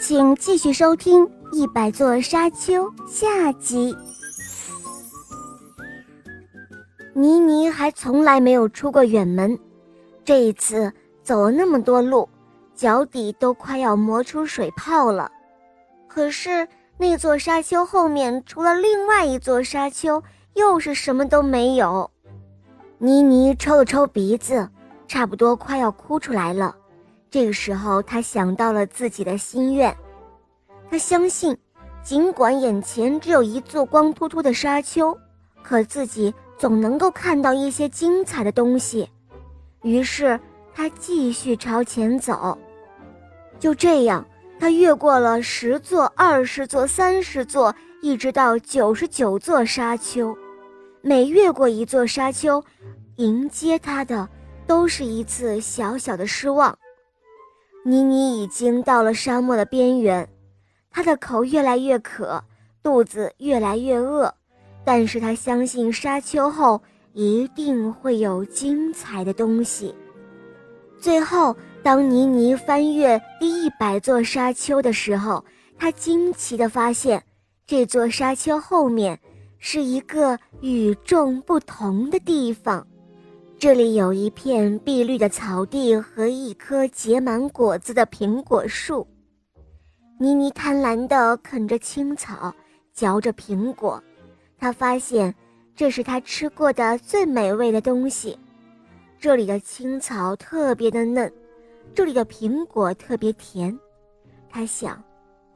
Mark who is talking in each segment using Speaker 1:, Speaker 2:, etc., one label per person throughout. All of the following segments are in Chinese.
Speaker 1: 请继续收听《一百座沙丘》下集。妮妮还从来没有出过远门，这一次走了那么多路，脚底都快要磨出水泡了。可是那座沙丘后面，除了另外一座沙丘，又是什么都没有。妮妮抽了抽鼻子，差不多快要哭出来了。这个时候，他想到了自己的心愿。他相信，尽管眼前只有一座光秃秃的沙丘，可自己总能够看到一些精彩的东西。于是，他继续朝前走。就这样，他越过了十座、二十座、三十座，一直到九十九座沙丘。每越过一座沙丘，迎接他的都是一次小小的失望。妮妮已经到了沙漠的边缘，她的口越来越渴，肚子越来越饿，但是她相信沙丘后一定会有精彩的东西。最后，当妮妮翻越第一百座沙丘的时候，她惊奇地发现，这座沙丘后面是一个与众不同的地方。这里有一片碧绿的草地和一棵结满果子的苹果树。妮妮贪婪地啃着青草，嚼着苹果。她发现这是她吃过的最美味的东西。这里的青草特别的嫩，这里的苹果特别甜。她想：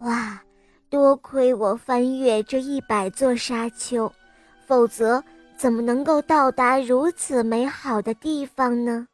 Speaker 1: 哇，多亏我翻越这一百座沙丘，否则。怎么能够到达如此美好的地方呢？